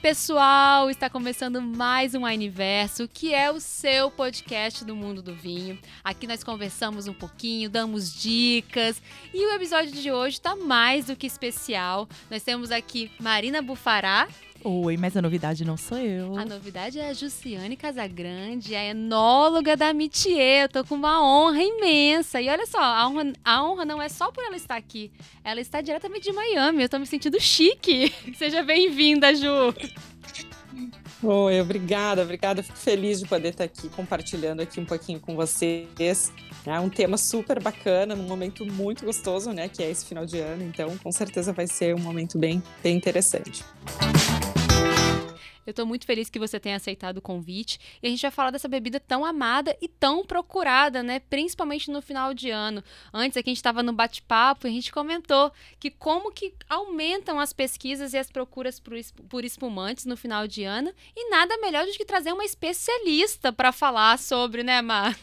pessoal! Está começando mais um Universo, que é o seu podcast do mundo do vinho. Aqui nós conversamos um pouquinho, damos dicas e o episódio de hoje está mais do que especial. Nós temos aqui Marina Bufará. Oi, mas a novidade não sou eu. A novidade é a Jussiane Casagrande, a enóloga da Mitier. Eu tô com uma honra imensa. E olha só, a honra, a honra não é só por ela estar aqui. Ela está diretamente de Miami. Eu tô me sentindo chique. Seja bem-vinda, Ju. Oi, obrigada, obrigada. Fico feliz de poder estar aqui compartilhando aqui um pouquinho com vocês. É um tema super bacana, num momento muito gostoso, né? Que é esse final de ano. Então, com certeza vai ser um momento bem, bem interessante. Eu estou muito feliz que você tenha aceitado o convite. E a gente vai falar dessa bebida tão amada e tão procurada, né? Principalmente no final de ano. Antes aqui a gente estava no bate-papo e a gente comentou que como que aumentam as pesquisas e as procuras por espumantes no final de ano. E nada melhor do que trazer uma especialista para falar sobre, né, Mar?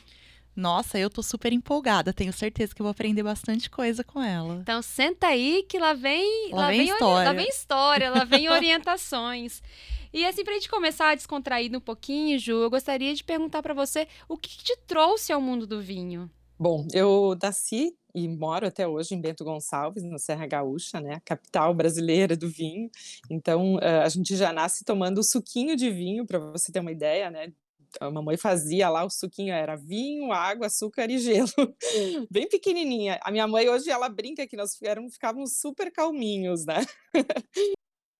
Nossa, eu tô super empolgada. Tenho certeza que vou aprender bastante coisa com ela. Então senta aí que lá vem, lá, lá vem, vem história. Lá vem história, lá vem orientações. E assim, pra gente começar a descontrair um pouquinho, Ju, eu gostaria de perguntar para você o que, te trouxe ao mundo do vinho? Bom, eu nasci e moro até hoje em Bento Gonçalves, na Serra Gaúcha, né, capital brasileira do vinho. Então, a gente já nasce tomando suquinho de vinho, para você ter uma ideia, né? A mamãe fazia lá o suquinho, era vinho, água, açúcar e gelo. Bem pequenininha. A minha mãe hoje, ela brinca que nós ficávamos super calminhos, né?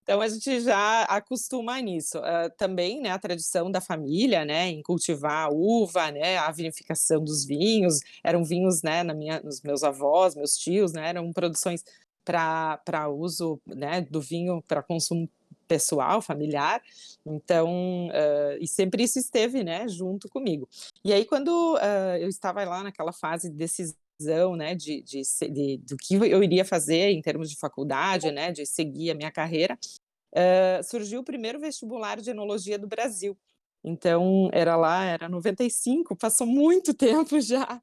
Então a gente já acostuma nisso. Uh, também, né, a tradição da família, né, em cultivar a uva, né, a vinificação dos vinhos, eram vinhos, né, na minha, nos meus avós, meus tios, né, eram produções para uso, né, do vinho para consumo pessoal, familiar. Então, uh, e sempre isso esteve, né, junto comigo. E aí quando uh, eu estava lá naquela fase de decisão, né, de, de, de, do que eu iria fazer em termos de faculdade, né, de seguir a minha carreira, uh, surgiu o primeiro vestibular de enologia do Brasil. Então, era lá, era 95, passou muito tempo já.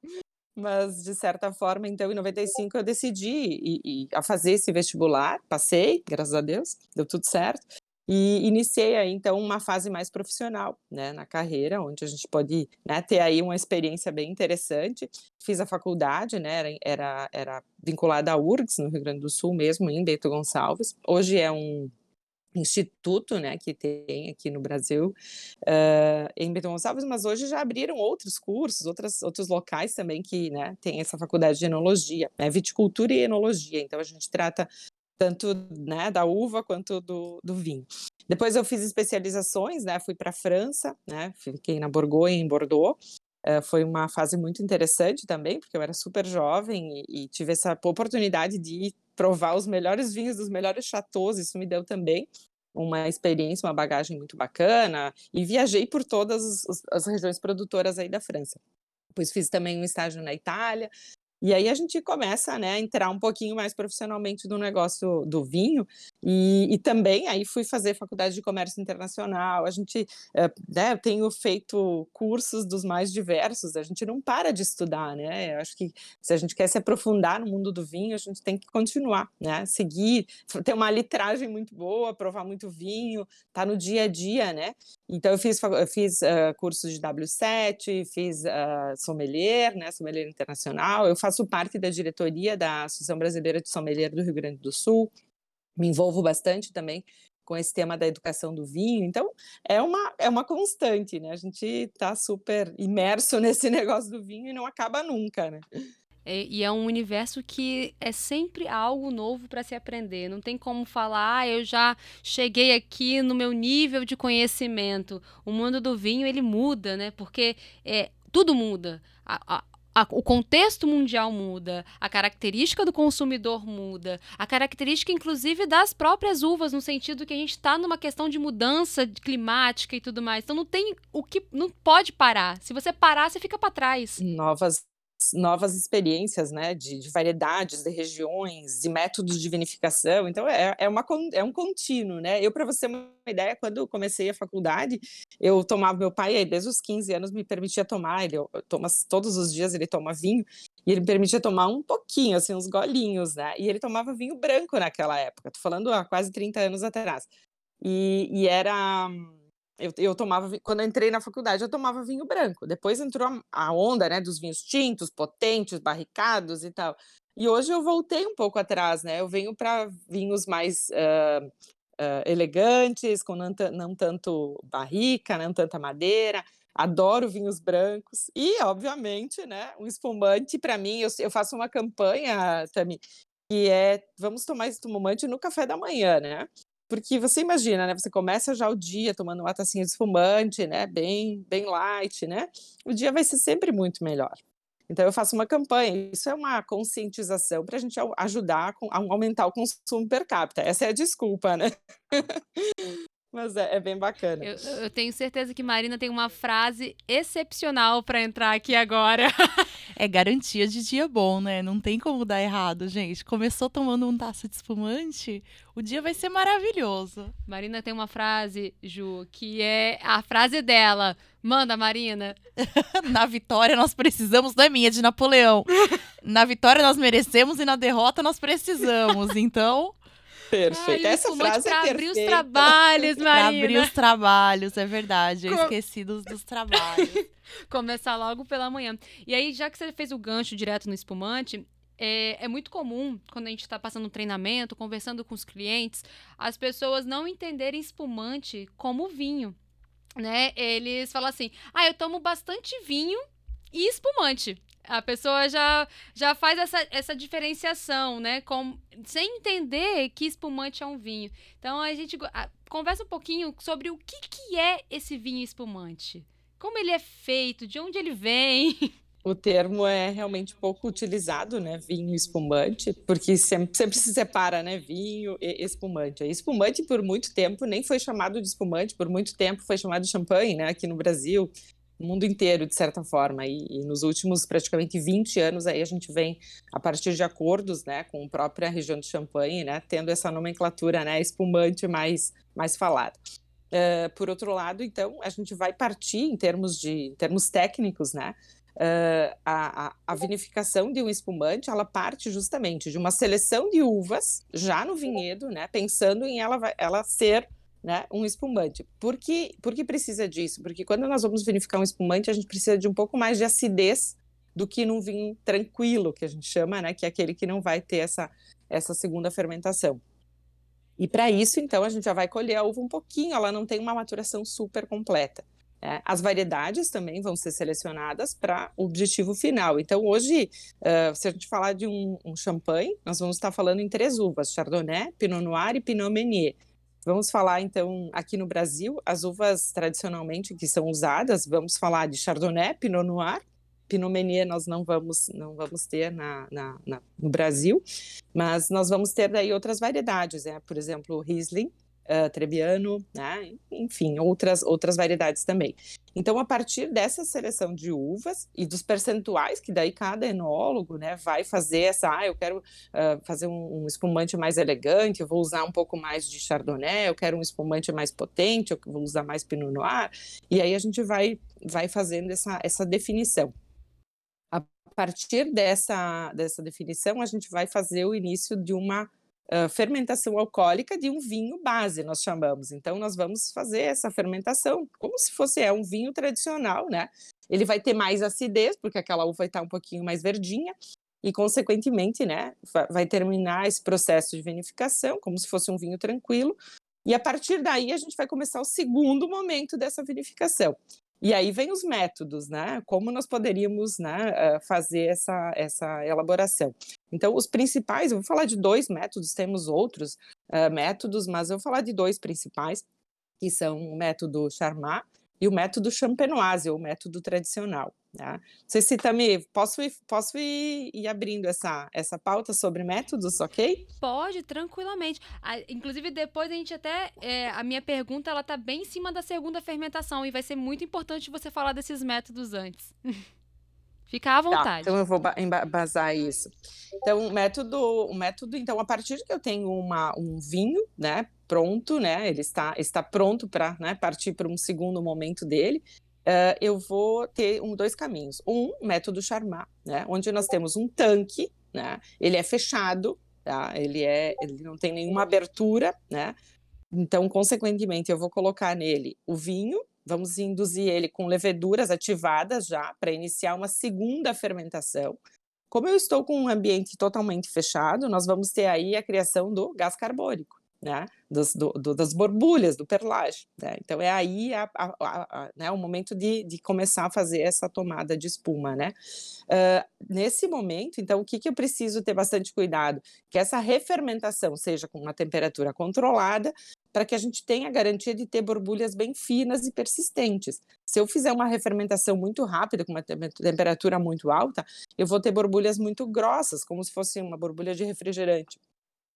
Mas, de certa forma, então, em 95 eu decidi ir, ir a fazer esse vestibular, passei, graças a Deus, deu tudo certo. E iniciei aí, então, uma fase mais profissional, né, na carreira, onde a gente pode né, ter aí uma experiência bem interessante. Fiz a faculdade, né, era, era, era vinculada à URGS, no Rio Grande do Sul mesmo, em Bento Gonçalves. Hoje é um instituto, né, que tem aqui no Brasil, uh, em Bento Gonçalves, mas hoje já abriram outros cursos, outras, outros locais também que, né, tem essa faculdade de enologia, né, viticultura e enologia, então a gente trata tanto, né, da uva quanto do, do vinho. Depois eu fiz especializações, né, fui para a França, né, fiquei na Borgonha, em Bordeaux, Uh, foi uma fase muito interessante também, porque eu era super jovem e, e, tive essa oportunidade de provar os melhores vinhos dos melhores chateaus, isso me deu também uma experiência, uma bagagem muito bacana, e viajei por todas as, as regiões produtoras aí da França. Depois fiz também um estágio na Itália, e aí a gente começa né, a entrar um pouquinho mais profissionalmente no negócio do vinho e, e também aí fui fazer faculdade de comércio internacional. A gente é, né, tenho feito cursos dos mais diversos. A gente não para de estudar, né? Eu acho que se a gente quer se aprofundar no mundo do vinho, a gente tem que continuar, né? Seguir, ter uma litragem muito boa, provar muito vinho, tá no dia a dia, né? Então eu fiz, eu fiz uh, cursos de W7, fiz uh, sommelier, né? Sommelier internacional. Eu faço parte da diretoria da Associação Brasileira de Sommelier do Rio Grande do Sul, me envolvo bastante também com esse tema da educação do vinho, então é uma, é uma constante, né? A gente está super imerso nesse negócio do vinho e não acaba nunca, né? É, e é um universo que é sempre algo novo para se aprender. Não tem como falar, ah, eu já cheguei aqui no meu nível de conhecimento. O mundo do vinho ele muda, né? Porque é, tudo muda. A, a, a, o contexto mundial muda, a característica do consumidor muda, a característica, inclusive, das próprias uvas, no sentido que a gente está numa questão de mudança climática e tudo mais. Então não tem o que. não pode parar. Se você parar, você fica para trás. Novas novas experiências, né, de, de, variedades, de regiões, de métodos de vinificação. Então é, é, uma, é um contínuo, né? Eu para você uma ideia, quando comecei a faculdade, eu tomava meu pai desde os 15 anos me permitia tomar, ele toma todos os dias ele toma vinho e ele me permitia tomar um pouquinho, assim, uns golinhos, né? E ele tomava vinho branco naquela época. Tô falando há quase 30 anos atrás. e, e era eu, eu, tomava, quando eu entrei na faculdade, eu tomava vinho branco. Depois entrou a, onda, né, dos vinhos tintos, potentes, barricados e tal. E hoje eu voltei um pouco atrás, né? Eu venho para vinhos mais uh, uh, elegantes, com não, não, tanto barrica, não tanta madeira. Adoro vinhos brancos e, obviamente, né, um espumante para mim. Eu, eu, faço uma campanha, Tami, que é vamos tomar espumante no café da manhã, né? Porque você imagina, né? Você começa já o dia tomando uma tacinha de espumante, né? Bem, bem light, né? O dia vai ser sempre muito melhor. Então eu faço uma campanha. Isso é uma conscientização para a gente ajudar a aumentar o consumo per capita. Essa é a desculpa, né? Mas é, é, bem bacana. Eu, eu, tenho certeza que Marina tem uma frase excepcional para entrar aqui agora. é garantia de dia bom, né? Não tem como dar errado, gente. Começou tomando um taça de espumante, o dia vai ser maravilhoso. Marina tem uma frase, Ju, que é a frase dela. Manda, Marina. na vitória nós precisamos, não é minha, é de Napoleão. na vitória nós merecemos e na derrota nós precisamos. Então. Perfeito. Ai, Essa frase pra é abrir os trabalhos, Marina. pra abrir os trabalhos, é verdade. Eu Com... esqueci dos, dos trabalhos. Começar logo pela manhã. E aí, já que você fez o gancho direto no espumante, é, é, muito comum, quando a gente está passando um treinamento, conversando com os clientes, as pessoas não entenderem espumante como vinho. Né? Eles falam assim: ah, eu tomo bastante vinho e espumante. A pessoa já, já faz essa, essa diferenciação, né? Com, sem entender que espumante é um vinho. Então a gente a, conversa um pouquinho sobre o que, que é esse vinho espumante. Como ele é feito, de onde ele vem. O termo é realmente pouco utilizado, né? Vinho espumante, porque sempre, sempre se separa, né? Vinho e espumante. espumante, por muito tempo, nem foi chamado de espumante, por muito tempo foi chamado de champanhe, né? Aqui no Brasil mundo inteiro, de certa forma. E, e, nos últimos praticamente 20 anos aí a gente vem, a partir de acordos né, com a própria região de Champagne, né, tendo essa nomenclatura né, espumante mais, mais falada. Uh, por outro lado, então, a gente vai partir em termos de em termos técnicos, né? Uh, a, a, vinificação de um espumante, ela parte justamente de uma seleção de uvas já no vinhedo, né? Pensando em ela, ela ser né, um espumante. Por que, por que precisa disso? Porque quando nós vamos vinificar um espumante, a gente precisa de um pouco mais de acidez do que num vinho tranquilo, que a gente chama, né, que é aquele que não vai ter essa, essa segunda fermentação. E para isso, então, a gente já vai colher a uva um pouquinho, ela não tem uma maturação super completa. Né? As variedades também vão ser selecionadas para o objetivo final. Então, hoje, uh, se a gente falar de um, um champanhe, nós vamos estar falando em três uvas: Chardonnay, Pinot Noir e Pinot Meunier. Vamos falar então aqui no Brasil, as uvas tradicionalmente que são usadas, vamos falar de Chardonnay, Pinot Noir, Pinot Meunier nós não vamos não vamos ter na, na, na, no Brasil, mas nós vamos ter daí outras variedades, né? por exemplo, Riesling, uh, Trebbiano, né? enfim, outras, outras variedades também. Então, a partir dessa seleção de uvas e dos percentuais, que daí cada enólogo né, vai fazer essa, ah, eu quero uh, fazer um, um, espumante mais elegante, eu vou usar um pouco mais de Chardonnay, eu quero um espumante mais potente, eu vou usar mais Pinot Noir, e aí a gente vai, vai fazendo essa, essa definição. A partir dessa, dessa definição, a gente vai fazer o início de uma fermentação alcoólica de um vinho base, nós chamamos. Então, nós vamos fazer essa fermentação como se fosse é, um vinho tradicional, né? Ele vai ter mais acidez, porque aquela uva vai estar um pouquinho mais verdinha, e, consequentemente, né, vai terminar esse processo de vinificação como se fosse um vinho tranquilo. E a partir daí a gente vai começar o segundo momento dessa vinificação. E aí vem os métodos, né? Como nós poderíamos né, fazer essa, essa elaboração. Então, os principais, eu vou falar de dois métodos, temos outros uh, métodos, mas eu vou falar de dois principais, que são o método Charmat e o método champenoise, ou método tradicional. Tá? Não sei se também posso ir, posso ir, ir, abrindo essa, essa pauta sobre métodos, ok? Pode, tranquilamente. Ah, inclusive, depois a gente até. É, a minha pergunta ela tá bem em cima da segunda fermentação e vai ser muito importante você falar desses métodos antes. Fica à tá, vontade. Tá, então eu vou embasar isso. Então, o método, o método, então, a partir de que eu tenho uma, um vinho, né, pronto, né, ele está, está pronto para né, partir para um segundo momento dele, uh, eu vou ter um, dois caminhos. Um, método Charmat, né, onde nós temos um tanque, né, ele é fechado, tá, ele, é, ele não tem nenhuma abertura, né, então, consequentemente, eu vou colocar nele o vinho, vamos induzir ele com leveduras ativadas já, para iniciar uma segunda fermentação. Como eu estou com um ambiente totalmente fechado, nós vamos ter aí a criação do gás carbônico né, das, do, do, das borbulhas, do perlage. Né? Então é aí a, a, a, né, o momento de, de, começar a fazer essa tomada de espuma. Né? Uh, nesse momento, então, o que, que eu preciso ter bastante cuidado? Que essa refermentação seja com uma temperatura controlada, para que a gente tenha a garantia de ter borbulhas bem finas e persistentes. Se eu fizer uma refermentação muito rápida, com uma temperatura muito alta, eu vou ter borbulhas muito grossas, como se fosse uma borbulha de refrigerante.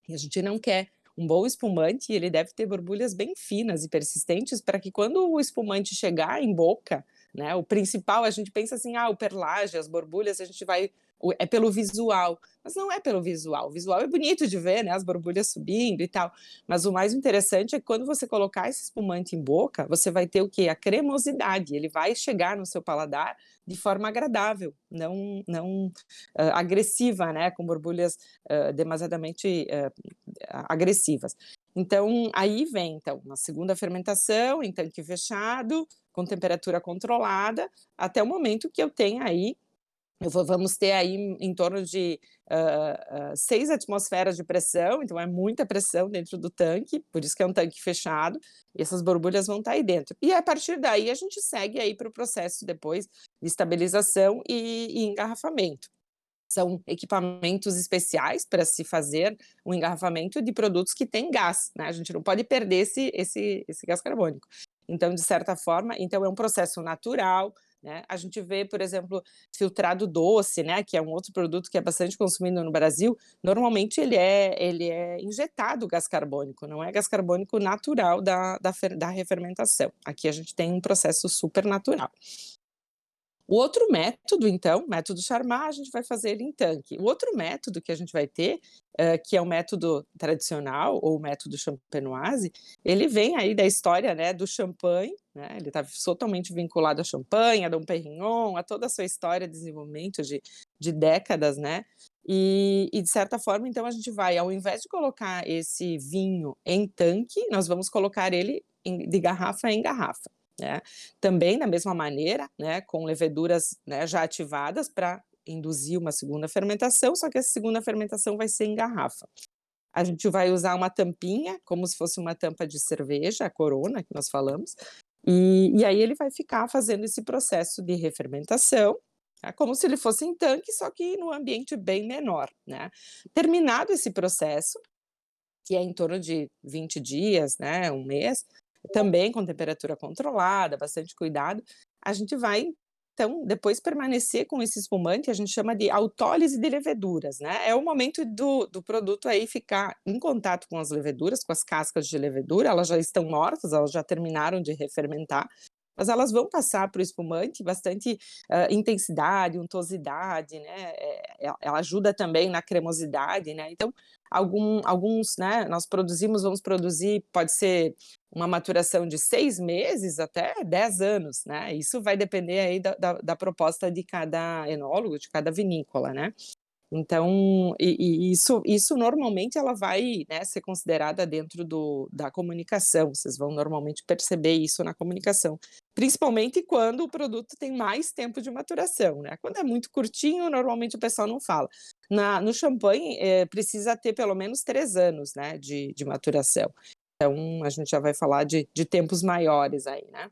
E a gente não quer um bom espumante, ele deve ter borbulhas bem finas e persistentes para que quando o espumante chegar em boca, né, o principal, a gente pensa assim, ah, o perlage, as borbulhas, a gente vai é pelo visual, mas não é pelo visual. O visual é bonito de ver, né, as borbulhas subindo e tal, mas o mais interessante é que quando você colocar esse espumante em boca, você vai ter o que? A cremosidade, ele vai chegar no seu paladar de forma agradável, não, não uh, agressiva, né, com borbulhas uh, demasiadamente uh, agressivas. Então, aí vem então, uma segunda fermentação em tanque fechado, com temperatura controlada, até o momento que eu tenho aí vamos ter aí em torno de uh, uh, seis atmosferas de pressão, então é muita pressão dentro do tanque, por isso que é um tanque fechado, e essas borbulhas vão estar aí dentro. E a partir daí a gente segue aí para o processo depois de estabilização e, e engarrafamento. São equipamentos especiais para se fazer um engarrafamento de produtos que têm gás, né? A gente não pode perder esse, esse, esse gás carbônico. Então, de certa forma, então é um processo natural, né? A gente vê, por exemplo, filtrado doce, né, que é um outro produto que é bastante consumido no Brasil. Normalmente ele é, ele é injetado gás carbônico, não é gás carbônico natural da, da, da refermentação. Aqui a gente tem um processo super natural. O outro método, então, método Charmat, a gente vai fazer ele em tanque. O outro método que a gente vai ter, uh, que é o método tradicional, ou o método champenoise, ele vem aí da história né, do champanhe, né, ele está totalmente vinculado a champanhe, a Dom Perignon, a toda a sua história de desenvolvimento de, de décadas, né? E, e, de certa forma, então, a gente vai, ao invés de colocar esse vinho em tanque, nós vamos colocar ele em, de garrafa em garrafa. Né? Também da mesma maneira, né, com leveduras né, já ativadas para induzir uma segunda fermentação, só que essa segunda fermentação vai ser em garrafa. A gente vai usar uma tampinha, como se fosse uma tampa de cerveja, a corona que nós falamos, e, e aí ele vai ficar fazendo esse processo de refermentação, é como se ele fosse em tanque, só que no ambiente bem menor. Né? Terminado esse processo, que é em torno de 20 dias, né, um mês, também com temperatura controlada, bastante cuidado, a gente vai então, depois permanecer com esse espumante, a gente chama de autólise de leveduras, né? É o momento do, do produto aí ficar em contato com as leveduras, com as cascas de levedura, elas já estão mortas, elas já terminaram de refermentar, mas elas vão passar para o espumante bastante uh, intensidade, untuosidade, né? É, é, ela ajuda também na cremosidade, né? Então, algum, alguns, né? Nós produzimos, vamos produzir, pode ser uma maturação de seis meses até dez anos, né? Isso vai depender aí da, da, da proposta de cada enólogo, de cada vinícola, né? Então, e, e isso, isso normalmente ela vai né, ser considerada dentro do, da comunicação, vocês vão normalmente perceber isso na comunicação, principalmente quando o produto tem mais tempo de maturação, né? Quando é muito curtinho, normalmente o pessoal não fala. Na, no champanhe, é, precisa ter pelo menos três anos né, de, de maturação. Então, a gente já vai falar de, de tempos maiores aí, né?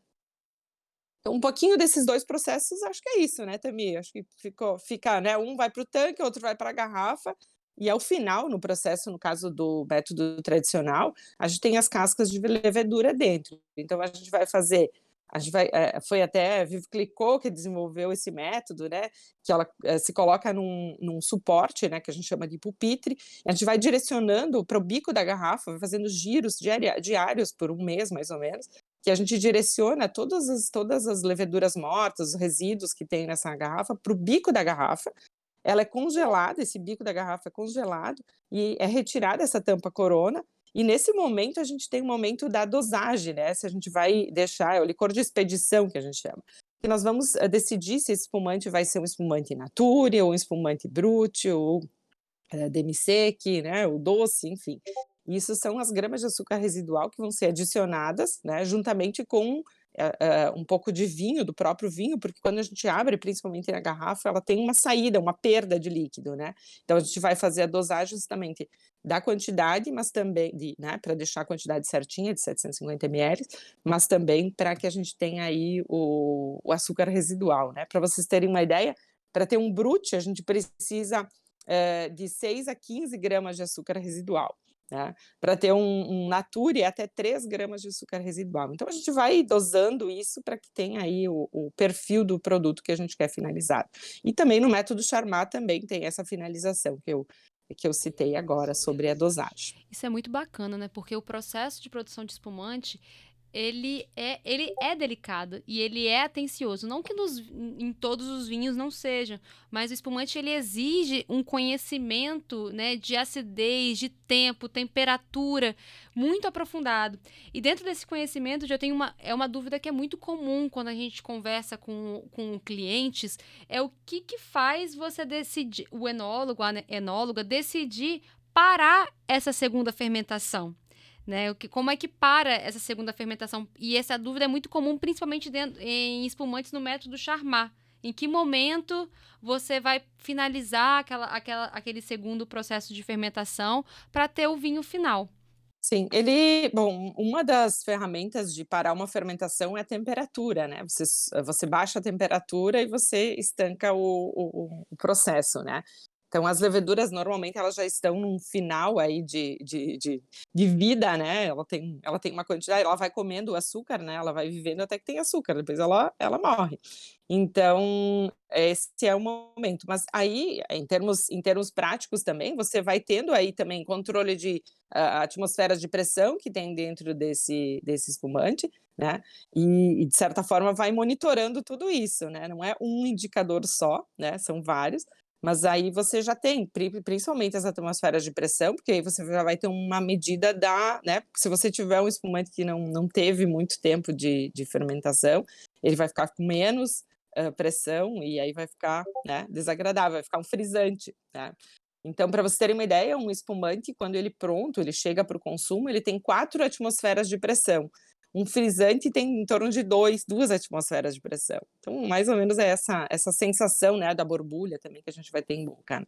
Então, um pouquinho desses dois processos, acho que é isso, né, Tamir? Acho que ficou, fica, né? Um vai para o tanque, outro vai para a garrafa. E ao final, no processo, no caso do método tradicional, a gente tem as cascas de levedura dentro. Então, a gente vai fazer a gente vai, é, foi até a Clicou que desenvolveu esse método, né? Que ela é, se coloca num, num, suporte, né? Que a gente chama de pupitre. a gente vai direcionando para o bico da garrafa, vai fazendo giros diários por um mês, mais ou menos que a gente direciona todas as, todas as leveduras mortas, os resíduos que tem nessa garrafa, para o bico da garrafa. Ela é congelada, esse bico da garrafa é congelado e é retirada essa tampa corona. E nesse momento a gente tem o um momento da dosagem, né? Se a gente vai deixar, é o licor de expedição que a gente chama. Que nós vamos eh, decidir se esse espumante vai ser um espumante nature, ou um espumante brute, ou é, demi-sec, né? O doce, enfim. Isso são as gramas de açúcar residual que vão ser adicionadas, né, juntamente com uh, um pouco de vinho, do próprio vinho, porque quando a gente abre, principalmente na garrafa, ela tem uma saída, uma perda de líquido, né? Então a gente vai fazer a dosagem justamente da quantidade, mas também, de, né, para deixar a quantidade certinha de 750 ml, mas também para que a gente tenha aí o, o açúcar residual, né? Para vocês terem uma ideia, para ter um brute, a gente precisa uh, de 6 a 15 gramas de açúcar residual. Né? Para ter um, um Nature, até 3 gramas de açúcar residual. Então, a gente vai dosando isso para que tenha aí o, o, perfil do produto que a gente quer finalizar. E também no método Charmat também tem essa finalização que eu, que eu citei agora sobre a dosagem. Isso é muito bacana, né? Porque o processo de produção de espumante ele é, ele é delicado e ele é atencioso. Não que nos, em todos os vinhos não seja, mas o espumante ele exige um conhecimento né, de acidez, de tempo, temperatura muito aprofundado. E dentro desse conhecimento, já tenho uma, é uma dúvida que é muito comum quando a gente conversa com, com clientes, é o que, que faz você decidir, o enólogo, a enóloga, decidir parar essa segunda fermentação. Né? O que, como é que para essa segunda fermentação? E essa dúvida é muito comum, principalmente dentro, em espumantes no método Charmat. Em que momento você vai finalizar aquela, aquela, aquele segundo processo de fermentação para ter o vinho final? Sim, ele, bom, uma das ferramentas de parar uma fermentação é a temperatura, né? Você, você baixa a temperatura e você estanca o, o, o processo, né? Então, as leveduras, normalmente, elas já estão num final aí de, de, de, de, vida, né? Ela tem, ela tem uma quantidade, ela vai comendo o açúcar, né? Ela vai vivendo até que tem açúcar, depois ela, ela morre. Então, esse é o momento. Mas aí, em termos, em termos práticos também, você vai tendo aí também controle de uh, atmosferas de pressão que tem dentro desse, desse espumante, né? E, e, de certa forma, vai monitorando tudo isso, né? Não é um indicador só, né? São vários. Mas aí você já tem, principalmente as atmosferas de pressão, porque aí você já vai ter uma medida da, né? Se você tiver um espumante que não, não teve muito tempo de, de fermentação, ele vai ficar com menos uh, pressão e aí vai ficar né, desagradável, vai ficar um frisante, né? Então, para você terem uma ideia, um espumante, quando ele pronto, ele chega para o consumo, ele tem quatro atmosferas de pressão um frisante tem em torno de dois, duas atmosferas de pressão. Então, mais ou menos é essa, essa sensação né, da borbulha também que a gente vai ter em boca. Né?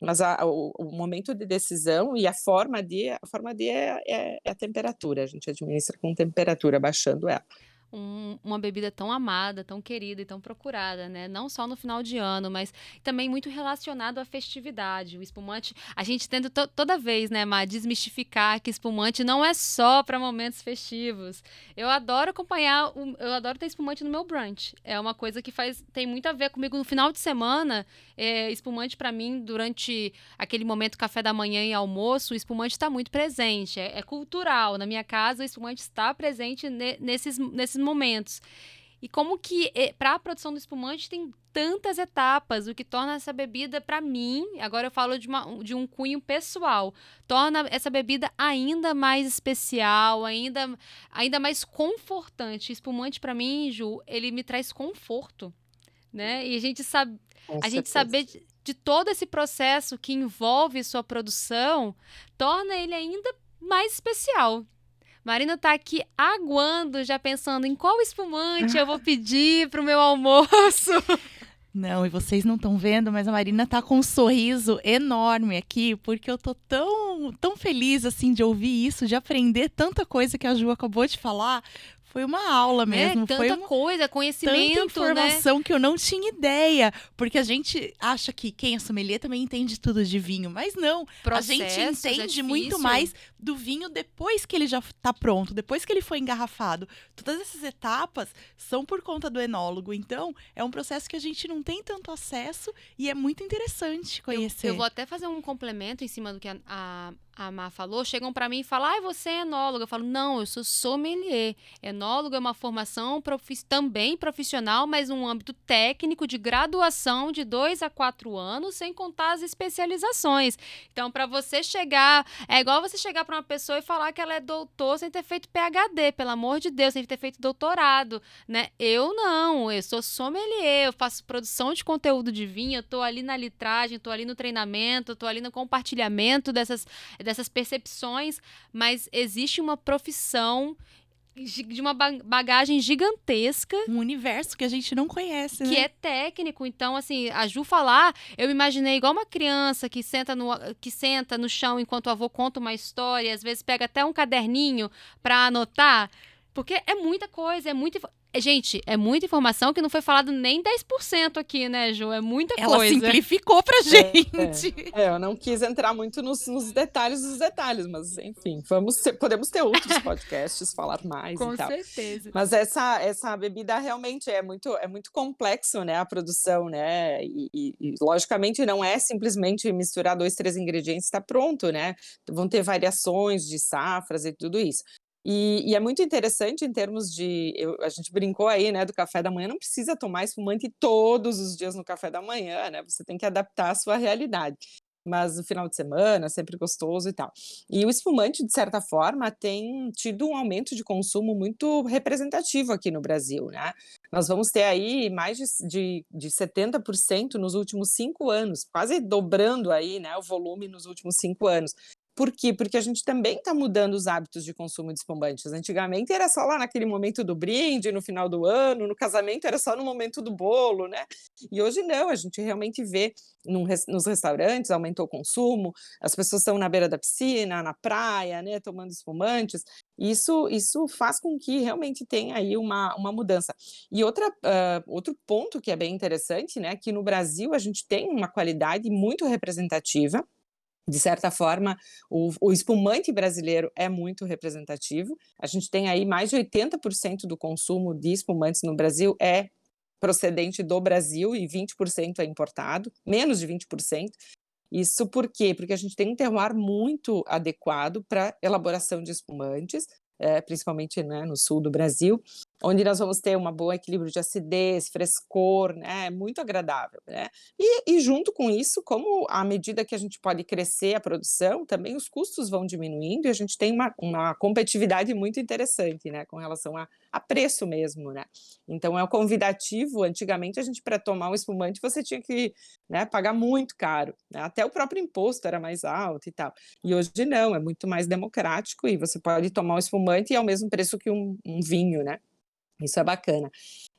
Mas a, o, o, momento de decisão e a forma de, a forma de é, é, é a temperatura. A gente administra com temperatura, baixando ela um, uma bebida tão amada, tão querida e tão procurada, né? Não só no final de ano, mas também muito relacionado à festividade. O espumante, a gente tenta to toda vez, né, Má, desmistificar que espumante não é só para momentos festivos. Eu adoro acompanhar, o, eu adoro ter espumante no meu brunch. É uma coisa que faz tem muito a ver comigo no final de semana. É, espumante para mim durante aquele momento café da manhã e almoço, o espumante está muito presente. É, é, cultural. Na minha casa, o espumante está presente ne nesses nesses nesses momentos. E como que eh, para a produção do espumante tem tantas etapas, o que torna essa bebida para mim, agora eu falo de, uma, de um cunho pessoal, torna essa bebida ainda mais especial, ainda ainda mais confortante. Espumante para mim, Ju, ele me traz conforto, né? E a gente sabe, Com a gente saber de, de todo esse processo que envolve sua produção, torna ele ainda mais especial. Marina tá aqui aguando, já pensando em qual espumante eu vou pedir pro meu almoço. Não, e vocês não estão vendo, mas a Marina tá com um sorriso enorme aqui, porque eu tô tão, tão feliz assim de ouvir isso, de aprender tanta coisa que a Ju acabou de falar, foi uma aula é, mesmo. É, tanta foi uma, coisa, conhecimento, tanta informação né? que eu não tinha idea. Porque a gente acha que quem é sommelier também entende tudo de vinho. Mas não. Processo, a gente é entende é muito mais do vinho depois que ele já está pronto, depois que ele foi engarrafado. Todas essas etapas são por conta do enólogo. Então, é um processo que a gente não tem tanto acesso e é muito interessante conhecer. Eu, eu vou até fazer um complemento em cima do que a, a a Má falou, chegam para mim e falam, ah, você é enóloga. Eu falo, não, eu sou sommelier. enólogo é uma formação profi também profissional, mas num âmbito técnico de graduação de dois a quatro anos, sem contar as especializações. Então, para você chegar, é igual você chegar para uma pessoa e falar que ela é doutor sem ter feito PhD, pelo amor de Deus, sem ter feito doutorado, né? Eu não, eu sou sommelier, eu faço produção de conteúdo de vinho, eu tô ali na litragem, tô ali no treinamento, tô ali no compartilhamento dessas, dessas percepções, mas existe uma profissão de uma bagagem gigantesca. Um universo que a gente não conhece, Que né? é técnico. Então, assim, a Ju falar, eu me imaginei igual uma criança que senta no, que senta no chão enquanto o avô conta uma história, às vezes pega até um caderninho para anotar. Porque é muita coisa, é muita. É, gente, é muita informação que não foi falado nem 10% aqui, né, Ju? É muita Ela coisa. Ela simplificou pra gente. É, é. é, eu não quis entrar muito nos, nos, detalhes dos detalhes, mas enfim, vamos ter, podemos ter outros podcasts, falar mais Com e tal. certeza. Mas essa, essa bebida realmente é muito, é muito complexo, né, a produção, né, e, e, e logicamente não é simplesmente misturar dois, três ingredientes e está pronto, né, vão ter variações de safras e tudo isso. E, e, é muito interessante em termos de. Eu, a gente brincou aí, né, do café da manhã, não precisa tomar espumante todos os dias no café da manhã, né? Você tem que adaptar a sua realidade. Mas no final de semana, sempre gostoso e tal. E o espumante, de certa forma, tem tido um aumento de consumo muito representativo aqui no Brasil, né? Nós vamos ter aí mais de, de, de 70% nos últimos cinco anos, quase dobrando aí, né, o volume nos últimos cinco anos. Por quê? Porque a gente também está mudando os hábitos de consumo de espumantes. Antigamente era só lá naquele momento do brinde, no final do ano, no casamento era só no momento do bolo, né? E hoje não, a gente realmente vê num, nos restaurantes, aumentou o consumo, as pessoas estão na beira da piscina, na praia, né, tomando espumantes. Isso, isso faz com que realmente tenha aí uma, uma mudança. E outra, uh, outro ponto que é bem interessante, né, que no Brasil a gente tem uma qualidade muito representativa, de certa forma, o, o, espumante brasileiro é muito representativo. A gente tem aí mais de 80% do consumo de espumantes no Brasil é procedente do Brasil e 20% é importado, menos de 20%. Isso por quê? Porque a gente tem um terroir muito adequado para elaboração de espumantes, é, principalmente né, no sul do Brasil, onde nós vamos ter um bom equilíbrio de acidez, frescor, né, muito agradável, né? E, e, junto com isso, como à medida que a gente pode crescer a produção, também os custos vão diminuindo e a gente tem uma, uma competitividade muito interessante, né, com relação a, a preço mesmo, né? Então é o convidativo. Antigamente a gente para tomar um espumante você tinha que né, pagar muito caro, né? até o próprio imposto era mais alto e tal. E hoje não, é muito mais democrático e você pode tomar um espumante e ao mesmo preço que um, um vinho, né? Isso é bacana.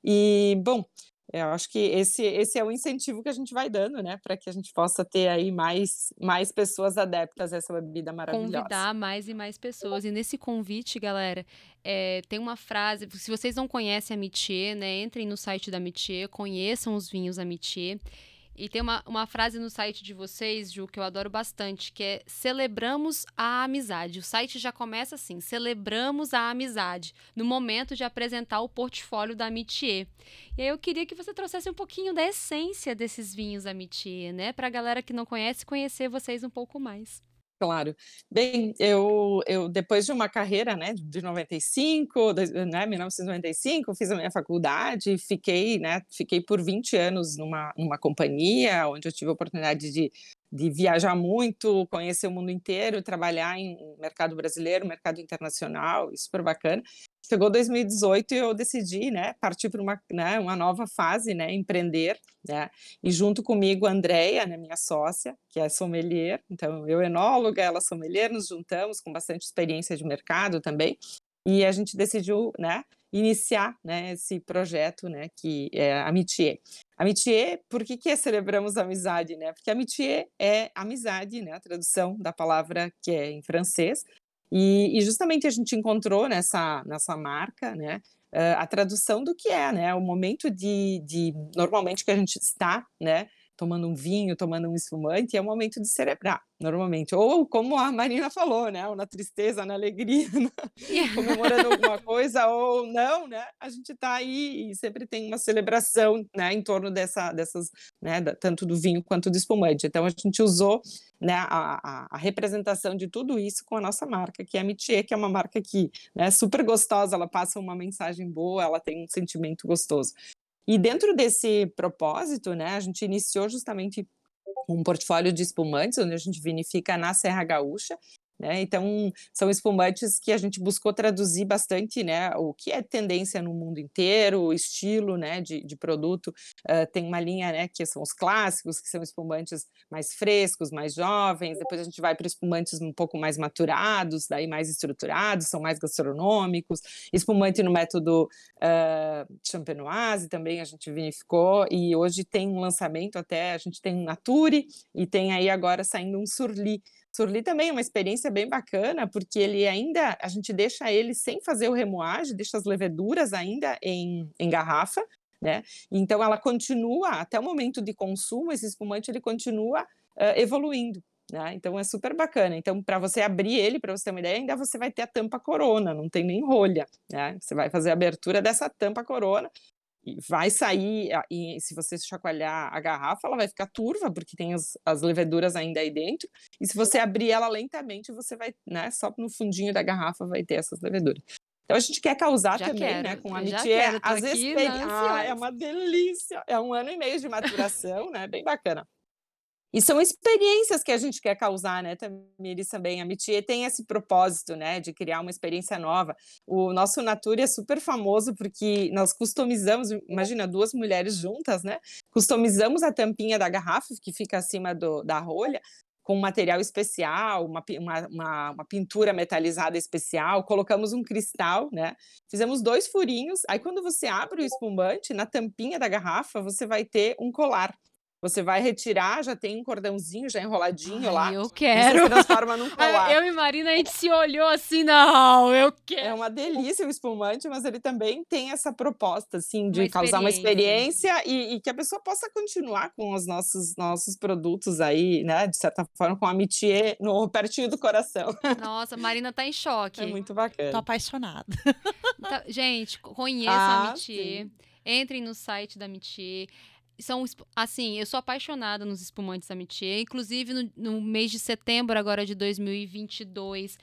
E, bom, eu acho que esse, esse é o incentivo que a gente vai dando, né, para que a gente possa ter aí mais, mais pessoas adeptas a essa bebida maravilhosa. Convidar mais e mais pessoas. E nesse convite, galera, é, tem uma frase. Se vocês não conhecem a Mitier, né, entrem no site da Mitier, conheçam os vinhos Mitier. E tem uma, uma frase no site de vocês, Ju, que eu adoro bastante, que é celebramos a amizade. O site já começa assim, celebramos a amizade, no momento de apresentar o portfólio da Amitier. E aí eu queria que você trouxesse um pouquinho da essência desses vinhos Amitier, né? Para a galera que não conhece, conhecer vocês um pouco mais. Claro. Bem, eu, eu depois de uma carreira, né, de 95, né, 1995, fiz a minha faculdade, fiquei, né, fiquei por 20 anos numa, numa companhia, onde eu tive a oportunidade de, de viajar muito, conhecer o mundo inteiro, trabalhar em mercado brasileiro, mercado internacional, super bacana. Chegou 2018 e eu decidi, né, partir para uma, né, uma nova fase, né, empreender, né, e junto comigo a Andrea, né, minha sócia, que é sommelier, então eu enóloga, ela sommelier, nos juntamos com bastante experiência de mercado também, e a gente decidiu, né, iniciar, né, esse projeto, né, que é a Amitié. Amitié, por que que celebramos a amizade, né? Porque amitié é amizade, né, a tradução da palavra que é em francês, e, e, justamente a gente encontrou nessa, nessa marca, né, a tradução do que é, né, o momento de, de normalmente que a gente está, né, tomando um vinho, tomando um espumante, é um momento de celebrar, normalmente. Ou como a Marina falou, né? Ou na tristeza, na alegria, comemorando alguma coisa, ou não, né? A gente está aí e sempre tem uma celebração, né? Em torno dessa, dessas, né? tanto do vinho quanto do espumante. Então a gente usou né, a, a, representação de tudo isso com a nossa marca, que é a Mitier, que é uma marca que é né, super gostosa, ela passa uma mensagem boa, ela tem um sentimento gostoso. E dentro desse propósito, né, a gente iniciou justamente um portfólio de espumantes, onde a gente vinifica na Serra Gaúcha, né? Então, são espumantes que a gente buscou traduzir bastante né, o que é tendência no mundo inteiro, o estilo né, de, de produto. Uh, tem uma linha né, que são os clássicos, que são espumantes mais frescos, mais jovens. Depois a gente vai para espumantes um pouco mais maturados, daí mais estruturados, são mais gastronômicos. Espumante no método uh, champenoise também a gente vinificou. E hoje tem um lançamento até, a gente tem um Nature e tem aí agora saindo um Surli, Surli também é uma experiência bem bacana, porque ele ainda, a gente deixa ele sem fazer o remoagem, deixa as leveduras ainda em, em garrafa, né? Então ela continua, até o momento de consumo, esse espumante ele continua uh, evoluindo. Né? Então é super bacana. Então, para você abrir ele, para você ter uma ideia, ainda você vai ter a tampa corona, não tem nem rolha. Né? Você vai fazer a abertura dessa tampa corona vai sair, e se você chacoalhar a garrafa, ela vai ficar turva, porque tem as, as leveduras ainda aí dentro, e se você abrir ela lentamente, você vai, né, só no fundinho da garrafa vai ter essas leveduras. Então a gente quer causar já também, quero, né, com a Mitier, as experiências. Ah, é uma delícia! É um ano e meio de maturação, né, bem bacana. E são experiências que a gente quer causar, né, Tamires, também. A Mitier tem esse propósito, né, de criar uma experiência nova. O nosso Nature é super famoso porque nós customizamos, imagina, duas mulheres juntas, né, customizamos a tampinha da garrafa, que fica acima do, da rolha, com um material especial, uma, uma, uma, pintura metalizada especial, colocamos um cristal, né? Fizemos dois furinhos. Aí, quando você abre o espumante, na tampinha da garrafa, você vai ter um colar. Você vai retirar, já tem um cordãozinho já enroladinho Ai, lá. Eu quero. Você transforma num colar. Eu e Marina, a gente se olhou assim, não, eu quero. É uma delícia o espumante, mas ele também tem essa proposta, assim, de uma causar uma experiência e, e, que a pessoa possa continuar com os nossos, nossos produtos aí, né? De certa forma, com a Mitier no, pertinho do coração. Nossa, Marina tá em choque. É muito bacana. Tô apaixonada. Tá, gente, conheçam ah, a Mitier. Sim. Entrem no site da Mitier são assim, eu sou apaixonada nos espumantes da inclusive no, no, mês de setembro agora de 2022,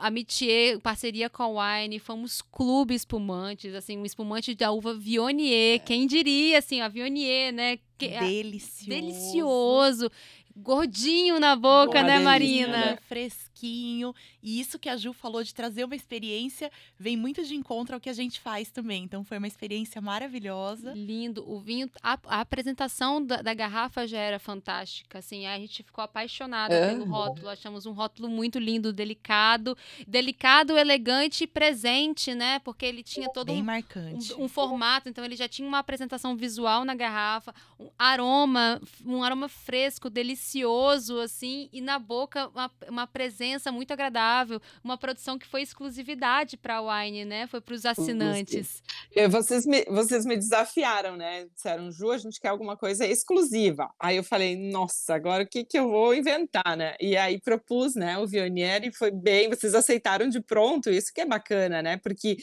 a Métier, parceria com a Wine, fomos clube espumantes, assim, um espumante da uva Viognier, é. quem diria, assim, a Viognier, né? Que, é delicioso. Delicioso gordinho na boca, né, Marina? Né? Fresquinho. E isso que a Ju falou de trazer uma experiência vem muito de encontro ao que a gente faz também. Então foi uma experiência maravilhosa. Lindo. O vinho, a, a apresentação da, da, garrafa já era fantástica. Assim, a gente ficou apaixonada é. pelo rótulo. Achamos um rótulo muito lindo, delicado, delicado, elegante e presente, né? Porque ele tinha todo Bem um, marcante. Um, um formato. Então ele já tinha uma apresentação visual na garrafa, um aroma, um aroma fresco, delicioso delicioso, assim, e na boca uma, uma presença muito agradável, uma produção que foi exclusividade para a Wine, né? Foi para os assinantes. Vocês me, vocês me desafiaram, né? Disseram, Ju, a gente quer alguma coisa exclusiva. Aí eu falei, nossa, agora o que, que eu vou inventar, né? E aí propus, né, o Vionieri, foi bem, vocês aceitaram de pronto, isso que é bacana, né? Porque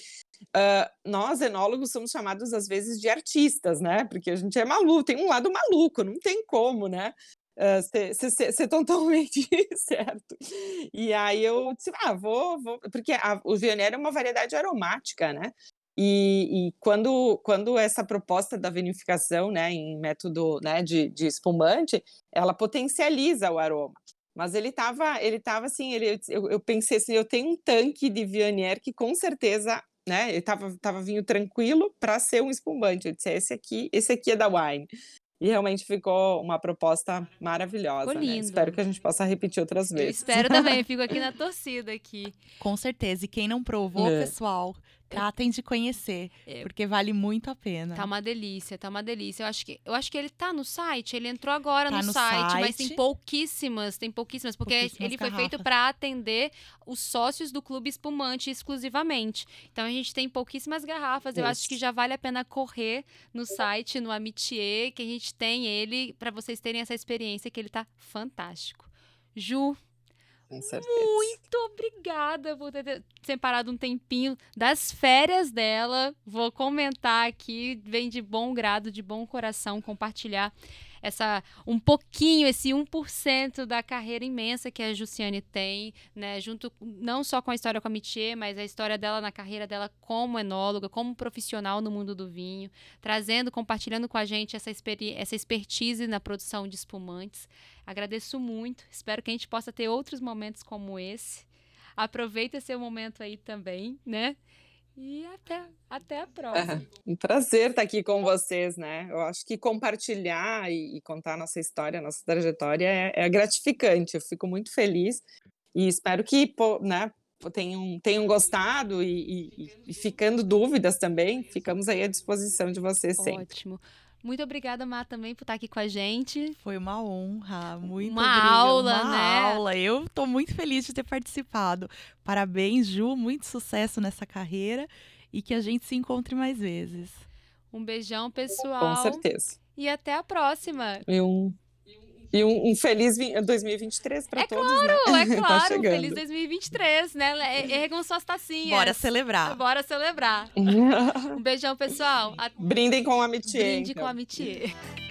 Uh, nós, enólogos, somos chamados às vezes de artistas, né? Porque a gente é maluco, tem um lado maluco, não tem como, né? Ser, ser, ser, totalmente certo. E aí eu disse, ah, vou, vou porque a, o Viognier é uma variedade aromática, né? E, e, quando, quando essa proposta da vinificação, né, em método né, de, de espumante, ela potencializa o aroma. Mas ele estava, ele tava assim, ele, eu, eu, pensei assim, eu tenho um tanque de Viognier que com certeza, né, ele tava, tava vinho tranquilo para ser um espumante. Eu disse, esse aqui, esse aqui é da Wine. E realmente ficou uma proposta maravilhosa. Né? Espero que a gente possa repetir outras vezes. Eu espero também, fico aqui na torcida aqui. Com certeza. E quem não provou, é. pessoal, Tratem de conhecer, é. porque vale muito a pena. Tá uma delícia, tá uma delícia. Eu acho que, eu acho que ele tá no site, ele entrou agora tá no, no site, site, mas tem pouquíssimas, tem pouquíssimas, porque pouquíssimas ele garrafas. foi feito para atender os sócios do Clube Espumante exclusivamente. Então a gente tem pouquíssimas garrafas. Isso. Eu acho que já vale a pena correr no site, no Amitier, que a gente tem ele para vocês terem essa experiência que ele tá fantástico. Ju, muito obrigada por ter separado um tempinho das férias dela. Vou comentar aqui, vem de bom grado, de bom coração compartilhar essa um pouquinho, esse 1% da carreira imensa que a Jussiane tem, né? Junto não só com a história com a Mitier, mas a história dela na carreira dela como enóloga, como profissional no mundo do vinho, trazendo, compartilhando com a gente essa, essa expertise na produção de espumantes. Agradeço muito, espero que a gente possa ter outros momentos como esse. Aproveita esse momento aí também, né? E até, até a próxima. É, um prazer estar aqui com vocês, né? Eu acho que compartilhar e, e contar a nossa história, nossa trajetória é, é, gratificante. Eu fico muito feliz e espero que né, tenham, tenham gostado e, e, e ficando dúvidas também, ficamos aí à disposição de vocês sempre. Ótimo. Muito obrigada, Má, também por estar aqui com a gente. Foi uma honra, muito uma obrigada. aula, uma né? aula. Eu estou muito feliz de ter participado. Parabéns, Ju, muito sucesso nessa carreira e que a gente se encontre mais vezes. Um beijão, pessoal. Com certeza. E até a próxima. E um e um, um feliz 2023 para é todos, claro, né? É tá claro, tá feliz 2023, né? Ergam suas tacinhas. Bora celebrar. Bora celebrar. um beijão, pessoal. Brindem com a Amitier. Brinde então. com a.